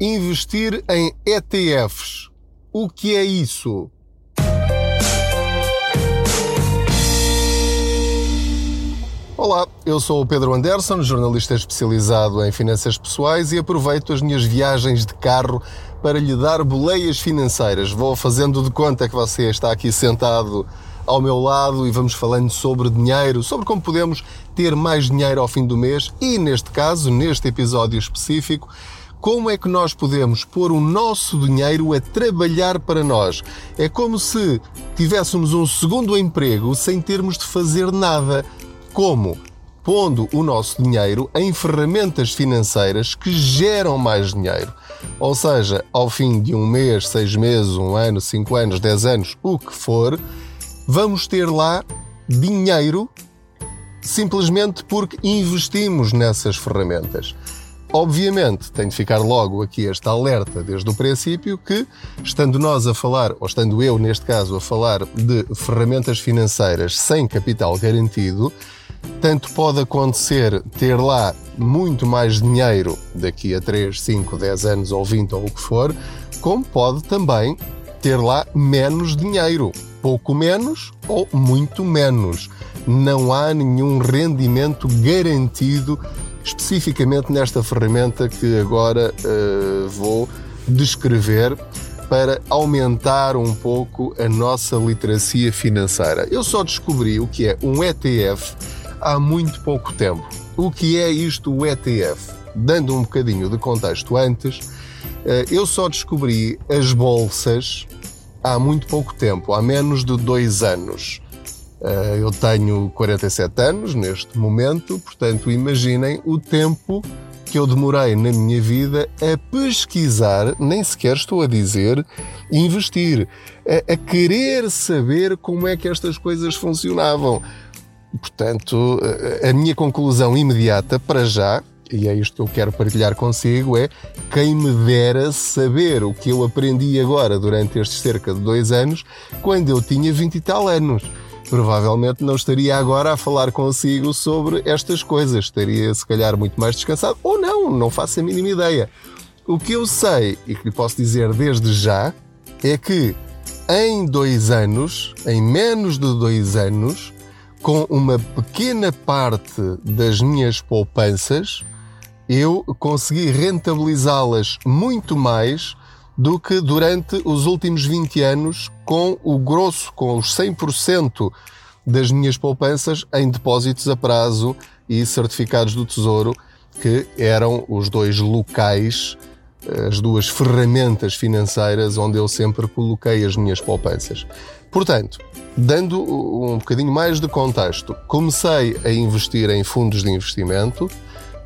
Investir em ETFs. O que é isso? Olá, eu sou o Pedro Anderson, jornalista especializado em finanças pessoais e aproveito as minhas viagens de carro para lhe dar boleias financeiras. Vou fazendo de conta que você está aqui sentado ao meu lado e vamos falando sobre dinheiro, sobre como podemos ter mais dinheiro ao fim do mês e, neste caso, neste episódio específico, como é que nós podemos pôr o nosso dinheiro a trabalhar para nós? É como se tivéssemos um segundo emprego sem termos de fazer nada. Como? Pondo o nosso dinheiro em ferramentas financeiras que geram mais dinheiro. Ou seja, ao fim de um mês, seis meses, um ano, cinco anos, dez anos, o que for, vamos ter lá dinheiro simplesmente porque investimos nessas ferramentas. Obviamente, tem de ficar logo aqui esta alerta desde o princípio que, estando nós a falar, ou estando eu neste caso a falar de ferramentas financeiras sem capital garantido, tanto pode acontecer ter lá muito mais dinheiro daqui a 3, 5, 10 anos ou 20 ou o que for, como pode também ter lá menos dinheiro, pouco menos ou muito menos. Não há nenhum rendimento garantido especificamente nesta ferramenta que agora uh, vou descrever para aumentar um pouco a nossa literacia financeira. Eu só descobri o que é um ETF há muito pouco tempo. O que é isto, o ETF? Dando um bocadinho de contexto antes, uh, eu só descobri as bolsas há muito pouco tempo, há menos de dois anos. Eh, eu tenho 47 anos neste momento, portanto, imaginem o tempo que eu demorei na minha vida a pesquisar, nem sequer estou a dizer investir, a, a querer saber como é que estas coisas funcionavam. Portanto, a minha conclusão imediata para já, e é isto que eu quero partilhar consigo, é quem me dera saber o que eu aprendi agora durante estes cerca de dois anos, quando eu tinha 20 e tal anos provavelmente não estaria agora a falar consigo sobre estas coisas. Estaria, se calhar, muito mais descansado. Ou não, não faço a mínima ideia. O que eu sei e que lhe posso dizer desde já é que em dois anos, em menos de dois anos, com uma pequena parte das minhas poupanças, eu consegui rentabilizá-las muito mais do que durante os últimos 20 anos com o grosso, com os 100% das minhas poupanças em depósitos a prazo e certificados do Tesouro, que eram os dois locais, as duas ferramentas financeiras onde eu sempre coloquei as minhas poupanças. Portanto, dando um bocadinho mais de contexto, comecei a investir em fundos de investimento,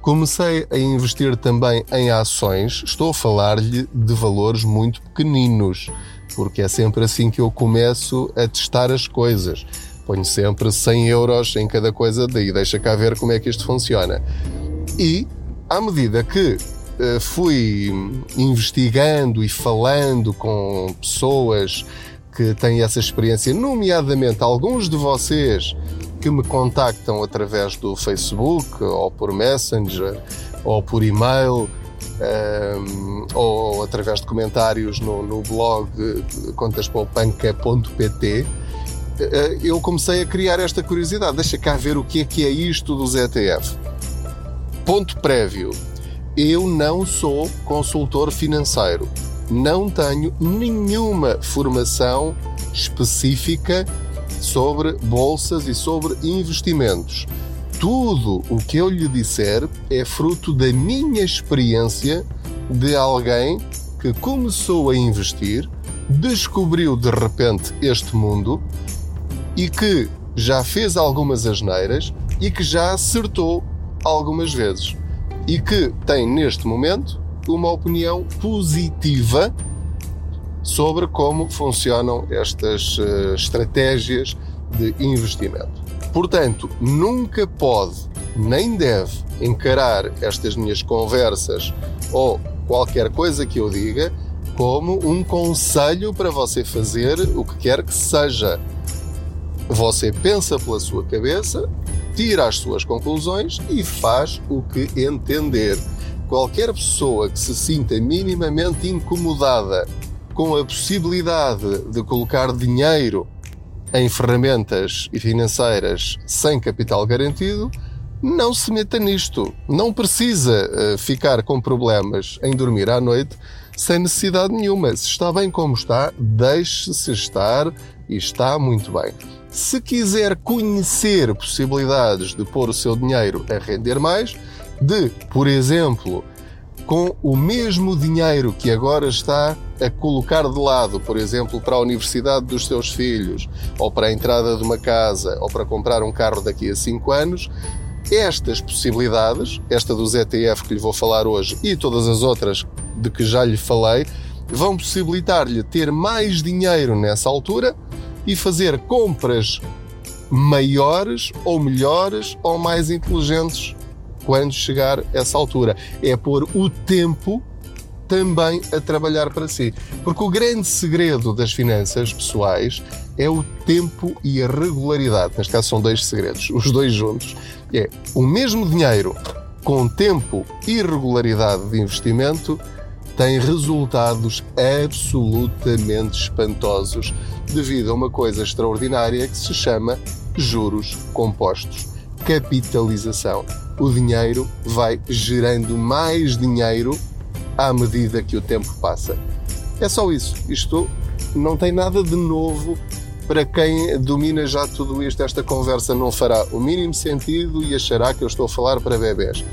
Comecei a investir também em ações. Estou a falar-lhe de valores muito pequeninos, porque é sempre assim que eu começo a testar as coisas. Ponho sempre 100 euros em cada coisa, daí deixa cá ver como é que isto funciona. E, à medida que uh, fui investigando e falando com pessoas que têm essa experiência, nomeadamente alguns de vocês que me contactam através do Facebook, ou por Messenger, ou por e-mail, um, ehm, ou através de comentários no, no blog contaspaupanca.pt, eh, eu comecei a criar esta curiosidade. Deixa cá ver o que é que é isto dos ETF. Ponto prévio. Eu não sou consultor financeiro. Não tenho nenhuma formação específica sobre bolsas e sobre investimentos. Tudo o que eu lhe disser é fruto da minha experiência de alguém que começou a investir, descobriu de repente este mundo e que já fez algumas asneiras e que já acertou algumas vezes e que tem neste momento uma opinião positiva sobre como funcionam estas uh, estratégias de investimento. Portanto, nunca pode nem deve encarar estas minhas conversas ou qualquer coisa que eu diga como um conselho para você fazer o que quer que seja. Você pensa pela sua cabeça, tira as suas conclusões e faz o que entender. qualquer pessoa que se sinta minimamente incomodada com a possibilidade de colocar dinheiro em ferramentas financeiras sem capital garantido, não se meta nisto. Não precisa uh, ficar com problemas em dormir à noite sem necessidade nenhuma. Se está bem como está, deixe-se estar e está muito bem. Se quiser conhecer possibilidades de pôr o seu dinheiro a render mais, de, por exemplo, com o mesmo dinheiro que agora está a colocar de lado, por exemplo, para a universidade dos seus filhos, ou para a entrada de uma casa, ou para comprar um carro daqui a 5 anos, estas possibilidades, esta dos ETF que lhe vou falar hoje e todas as outras de que já lhe falei, vão possibilitar-lhe ter mais dinheiro nessa altura e fazer compras maiores ou melhores ou mais inteligentes quando chegar essa altura. É pôr o tempo também a trabalhar para si. Porque o grande segredo das finanças pessoais é o tempo e a regularidade. Neste caso são dois segredos, os dois juntos. É o mesmo dinheiro com tempo e regularidade de investimento tem resultados absolutamente espantosos devido a uma coisa extraordinária que se chama juros compostos, capitalização. O dinheiro vai gerando mais dinheiro à medida que o tempo passa. É só isso. Isto não tem nada de novo para quem domina já tudo isto. Esta conversa não fará o mínimo sentido e achará que eu estou a falar para bebés.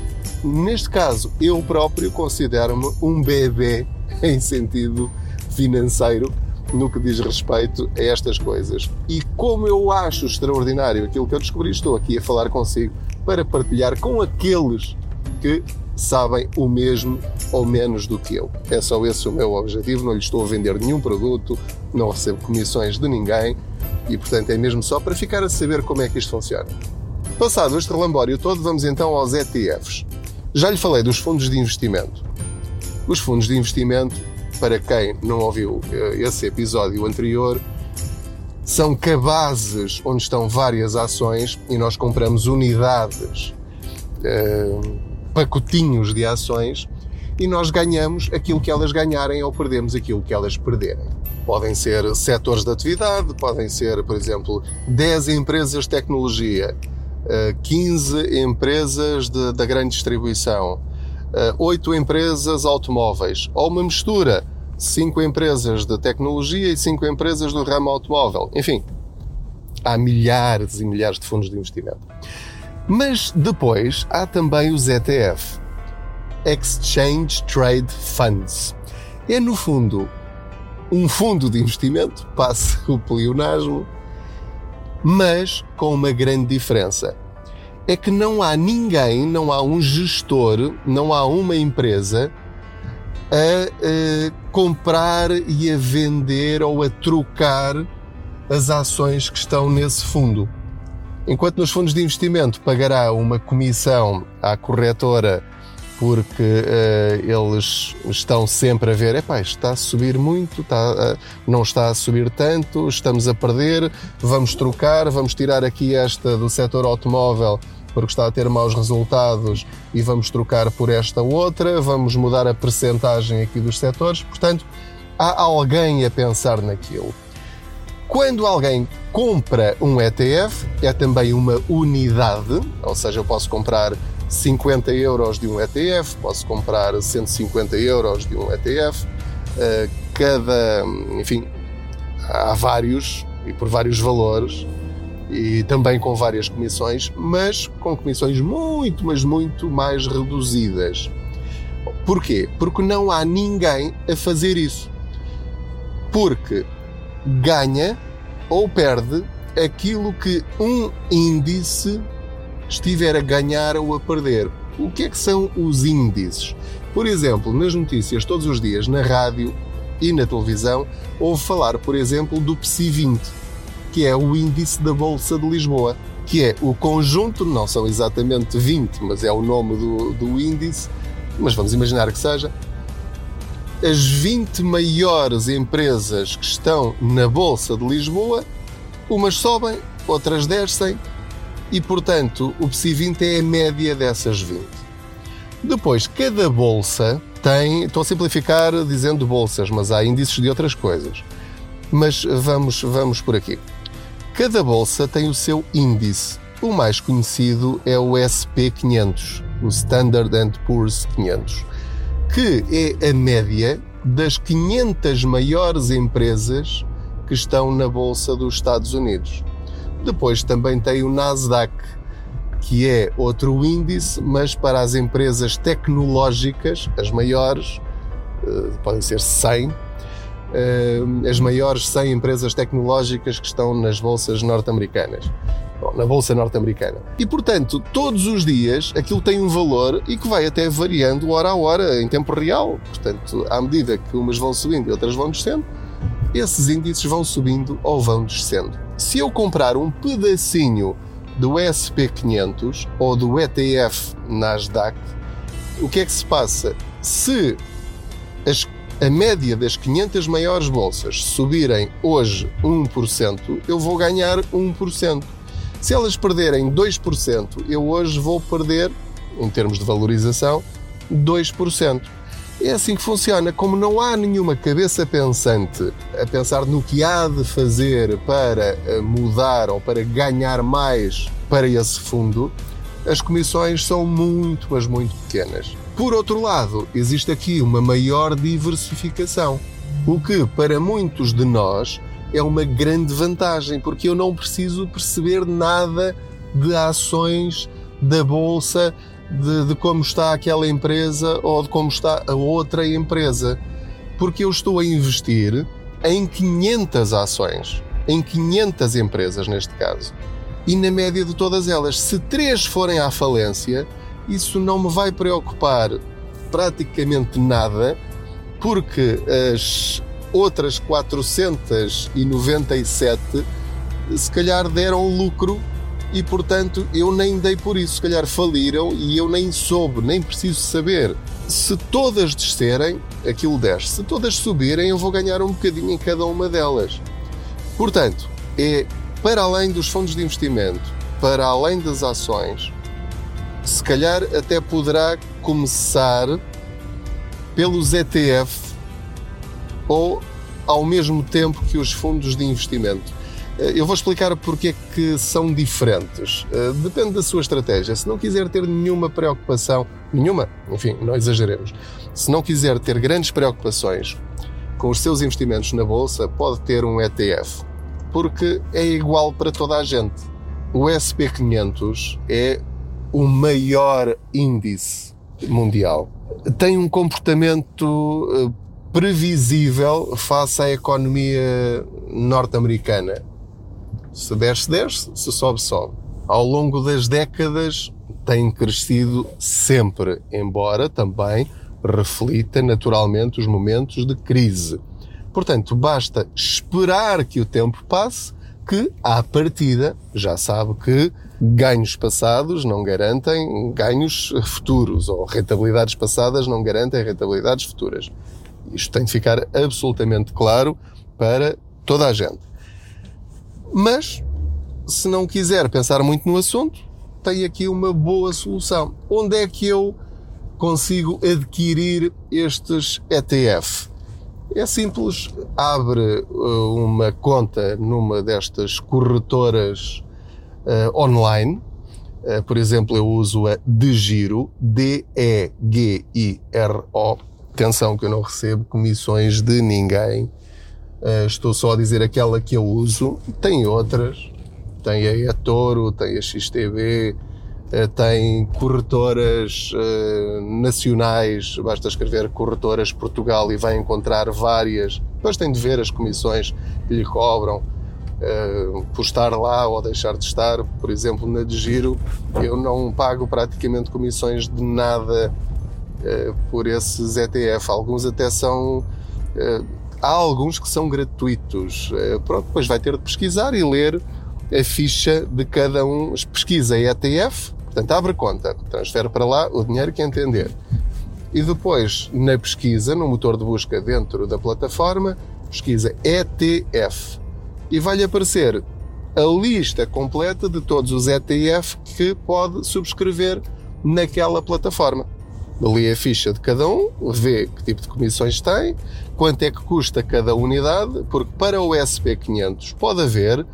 Neste caso, eu próprio considero-me um bebê em sentido financeiro no que diz respeito a estas coisas. E como eu acho extraordinário aquilo que eu descobri, estou aqui a falar consigo para partilhar com aqueles que sabem o mesmo ou menos do que eu. É só esse o meu objetivo, não lhe estou a vender nenhum produto, não recebo comissões de ninguém e, portanto, é mesmo só para ficar a saber como é que isto funciona. Passado este relambório todo, vamos então aos ETFs. Já lhe falei dos fundos de investimento. Os fundos de investimento, para quem não ouviu eh, esse episódio anterior, são cabazes onde estão várias ações e nós compramos unidades, eh, pacotinhos de ações e nós ganhamos aquilo que elas ganharem ou perdemos aquilo que elas perderem. Podem ser setores de atividade, podem ser, por exemplo, 10 empresas de tecnologia, 15 eh, empresas da grande distribuição, 8 eh, empresas automóveis, ou uma mistura, 5 empresas de tecnologia e 5 empresas do ramo automóvel. Enfim, há milhares e milhares de fundos de investimento. Mas depois há também os ETF Exchange Trade Funds. É, no fundo, um fundo de investimento, passe o pleonasmo, mas com uma grande diferença. É que não há ninguém, não há um gestor, não há uma empresa a, comprar e a vender ou a trocar as ações que estão nesse fundo. Enquanto nos fundos de investimento pagará uma comissão à corretora porque uh, eles estão sempre a ver, epá, está a subir muito, está, não está a subir tanto, estamos a perder, vamos trocar, vamos tirar aqui esta do setor automóvel porque está a ter maus resultados e vamos trocar por esta outra, vamos mudar a percentagem aqui dos setores, portanto, há alguém a pensar naquilo. Quando alguém compra um ETF, é também uma unidade, ou seja, eu posso comprar 50 euros de um ETF, posso comprar 150 euros de um ETF. Eh, cada, enfim, há vários e por vários valores e também com várias comissões, mas com comissões muito, mas muito mais reduzidas. Porquê? Porque não há ninguém a fazer isso. Porque ganha ou perde aquilo que um índice estiver a ganhar ou a perder. O que é que são os índices? Por exemplo, nas notícias todos os dias, na rádio e na televisão, ouve falar, por exemplo, do PSI 20, que é o índice da Bolsa de Lisboa, que é o conjunto, não são exatamente 20, mas é o nome do, do índice, mas vamos imaginar que seja, as 20 maiores empresas que estão na Bolsa de Lisboa, umas sobem, outras descem, e, portanto, o PSI 20 é a média dessas 20. Depois, cada bolsa tem, estou a simplificar dizendo bolsas, mas há índices de outras coisas. Mas vamos, vamos por aqui. Cada bolsa tem o seu índice. O mais conhecido é o SP500, o Standard Poor's 500, que é a média das 500 maiores empresas que estão na bolsa dos Estados Unidos. Depois também tem o Nasdaq, que é outro índice, mas para as empresas tecnológicas, as maiores, eh, podem ser 100, eh, as maiores 100 empresas tecnológicas que estão nas bolsas norte-americanas. Na bolsa norte-americana. E portanto, todos os dias aquilo tem um valor e que vai até variando hora a hora, em tempo real. Portanto, à medida que umas vão subindo e outras vão descendo, esses índices vão subindo ou vão descendo. Se eu comprar um pedacinho do SP500 ou do ETF Nasdaq, o que é que se passa? Se as, a média das 500 maiores bolsas subirem hoje 1%, eu vou ganhar 1%. Se elas perderem 2%, eu hoje vou perder, em termos de valorização, 2%. É assim que funciona. Como não há nenhuma cabeça pensante a pensar no que há de fazer para eh, mudar ou para ganhar mais para esse fundo, as comissões são muito, mas muito pequenas. Por outro lado, existe aqui uma maior diversificação, o que para muitos de nós é uma grande vantagem, porque eu não preciso perceber nada de ações da bolsa, de, de, como está aquela empresa ou de como está a outra empresa. Porque eu estou a investir em 500 ações, em 500 empresas neste caso. E na média de todas elas, se três forem à falência, isso não me vai preocupar praticamente nada, porque as outras 497 se calhar deram lucro e portanto eu nem dei por isso. Se calhar faliram e eu nem soube, nem preciso saber. Se todas descerem, aquilo desce. Se todas subirem, eu vou ganhar um bocadinho em cada uma delas. Portanto, é para além dos fundos de investimento, para além das ações, se calhar até poderá começar pelos ETF ou ao mesmo tempo que os fundos de investimento. Eh, eu vou explicar porque é que são diferentes. Eh, depende da sua estratégia. Se não quiser ter nenhuma preocupação, nenhuma, enfim, não exageremos. Se não quiser ter grandes preocupações com os seus investimentos na bolsa, pode ter um ETF, porque é igual para toda a gente. O SP500 é o maior índice mundial. Tem um comportamento eh, previsível face à economia norte-americana se desce, desce, se sobe, sobe. Ao longo das décadas tem crescido sempre, embora também reflita naturalmente os momentos de crise. Portanto, basta esperar que o tempo passe, que, à partida, já sabe que ganhos passados não garantem ganhos futuros, ou rentabilidades passadas não garantem rentabilidades futuras. Isto tem de ficar absolutamente claro para toda a gente. Mas, se não quiser pensar muito no assunto, tem aqui uma boa solução. Onde é que eu consigo adquirir estes ETF? É simples, abre uh, uma conta numa destas corretoras uh, online. Uh, por exemplo, eu uso a DeGiro, D-E-G-I-R-O. Atenção que eu não recebo comissões de ninguém Uh, estou só a dizer aquela que eu uso. Tem outras. Tem a eToro, tem a XTB, eh, tem corretoras uh, nacionais. Basta escrever corretoras Portugal e vai encontrar várias. Depois tem de ver as comissões que lhe cobram. por estar lá ou deixar de estar, por exemplo, na de giro, eu não pago praticamente comissões de nada por esses ETF. Alguns até são há alguns que são gratuitos. Eh, pronto, depois vai ter de pesquisar e ler a ficha de cada um. Pesquisa ETF, portanto, abre conta, transfere para lá o dinheiro que entender. E depois, na pesquisa, no motor de busca dentro da plataforma, pesquisa ETF. E vai-lhe aparecer a lista completa de todos os ETF que pode subscrever naquela plataforma. lê a ficha de cada um, vê que tipo de comissões tem, quanto é que custa cada unidade, porque para o SP500 pode haver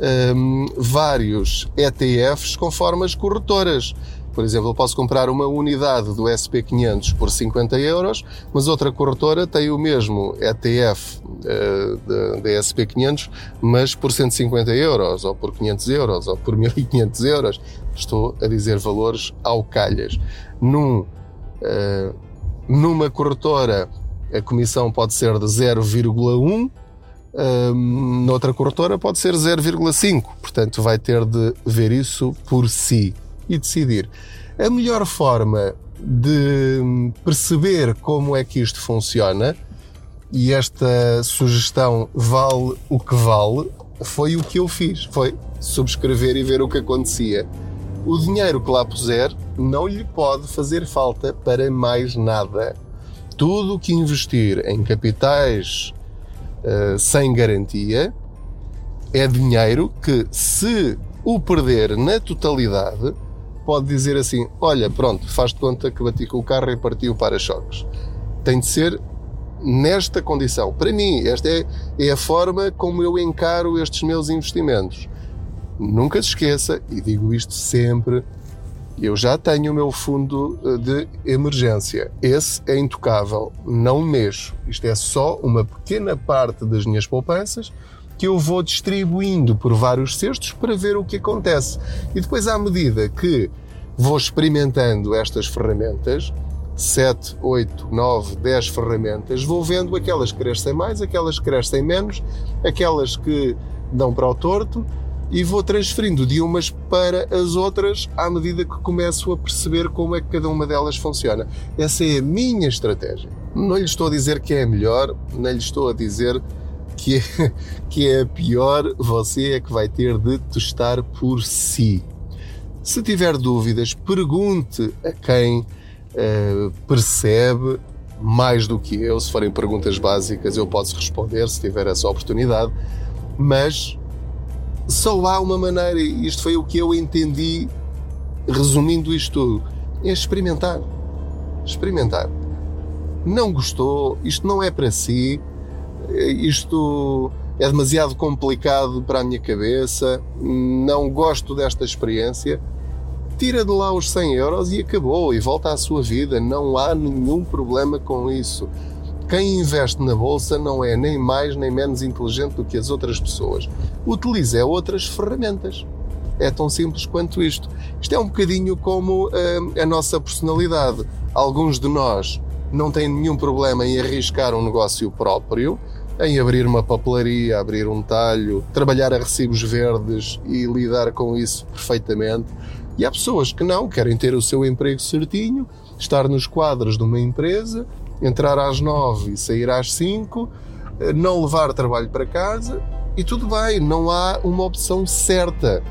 um, vários ETFs conforme as corretoras. Por exemplo, eu posso comprar uma unidade do SP500 por 50 euros, mas outra corretora tem o mesmo ETF uh, da SP500, mas por 150 euros, ou por 500 euros, ou por 1500 euros. Estou a dizer valores ao calhas. Num, uh, numa corretora, a comissão pode ser de 0,1 noutra corretora pode ser 0,5. Portanto, vai ter de ver isso por si e decidir. A melhor forma de perceber como é que isto funciona, e esta sugestão vale o que vale, foi o que eu fiz. Foi subscrever e ver o que acontecia. O dinheiro que lá puser não lhe pode fazer falta para mais nada. Tudo o que investir em capitais uh, sem garantia é dinheiro que, se o perder na totalidade, pode dizer assim: Olha, pronto, faz de conta que bati com o carro e parti o para-choques. Tem de ser nesta condição. Para mim, esta é, é a forma como eu encaro estes meus investimentos. Nunca se esqueça, e digo isto sempre, eu já tenho o meu fundo eh, de emergência. Esse é intocável, não mexo. Isto é só uma pequena parte das minhas poupanças que eu vou distribuindo por vários cestos para ver o que acontece. E depois, à medida que vou experimentando estas ferramentas, 7, 8, 9, 10 ferramentas, vou vendo aquelas que crescem mais, aquelas que crescem menos, aquelas que dão para o torto e vou transferindo de umas para as outras à medida que começo a perceber como é que cada uma delas funciona. Essa é a minha estratégia. Não lhe estou a dizer que é a melhor, nem lhe estou a dizer que é, que é a pior, você é que vai ter de testar por si. Se tiver dúvidas, pergunte a quem uh, percebe mais do que eu. Se forem perguntas básicas, eu posso responder se tiver essa oportunidade. Mas só há uma maneira, e isto foi o que eu entendi, resumindo isto tudo, é experimentar. Experimentar. Não gostou, isto não é para si, isto é demasiado complicado para a minha cabeça, não gosto desta experiência. Tira de lá os 100 euros e acabou, e volta à sua vida, não há nenhum problema com isso. Quem investe na bolsa não é nem mais nem menos inteligente do que as outras pessoas. Utiliza outras ferramentas. É tão simples quanto isto. Isto é um bocadinho como uh, a nossa personalidade. Alguns de nós não têm nenhum problema em arriscar um negócio próprio, em abrir uma papelaria, abrir um talho, trabalhar a recibos verdes e lidar com isso perfeitamente. E há pessoas que não, querem ter o seu emprego certinho, estar nos quadros de uma empresa entrar às nove e sair às cinco, eh, não levar trabalho para casa e tudo bem, não há uma opção certa.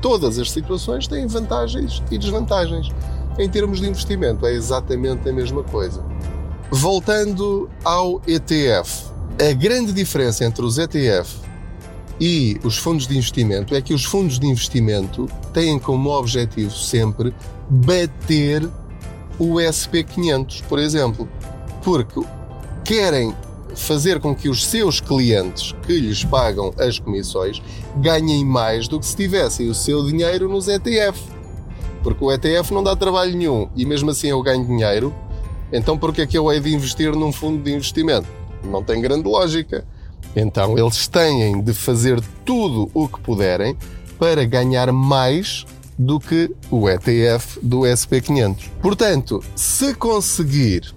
Todas as situações têm vantagens e desvantagens. Em termos de investimento, é exatamente a mesma coisa. Voltando ao ETF, a grande diferença entre os ETF e os fundos de investimento é que os fundos de investimento têm como objetivo sempre bater o SP500, por exemplo, porque querem fazer com que os seus clientes que lhes pagam as comissões ganhem mais do que se tivessem o seu dinheiro nos ETF. Porque o ETF não dá trabalho nenhum e mesmo assim eu ganho dinheiro, então por que é que eu hei de investir num fundo de investimento? Não tem grande lógica. Então eles têm de fazer tudo o que puderem para ganhar mais do que o ETF do SP500. Portanto, se conseguir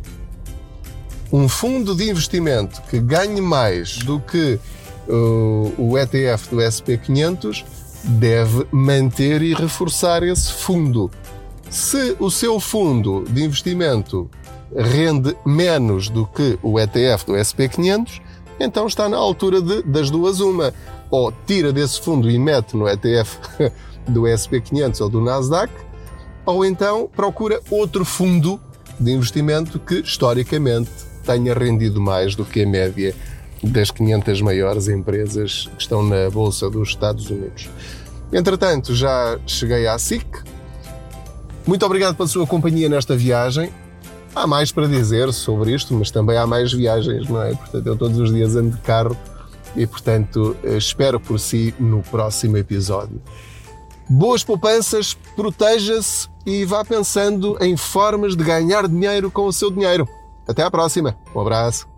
um fundo de investimento que ganhe mais do que uh, o ETF do SP500, deve manter e reforçar esse fundo. Se o seu fundo de investimento rende menos do que o ETF do SP500, então está na altura de, das duas uma. Ou tira desse fundo e mete no ETF do SP500 ou do Nasdaq, ou então procura outro fundo de investimento que historicamente tenha rendido mais do que a média das 500 maiores empresas que estão na Bolsa dos Estados Unidos. Entretanto, já cheguei à SIC Muito obrigado pela sua companhia nesta viagem. Há mais para dizer sobre isto, mas também há mais viagens, não é? Portanto, eu todos os dias ando de carro e, portanto, espero por si no próximo episódio. Boas poupanças, proteja-se e vá pensando em formas de ganhar dinheiro com o seu dinheiro. Até à próxima. Um abraço.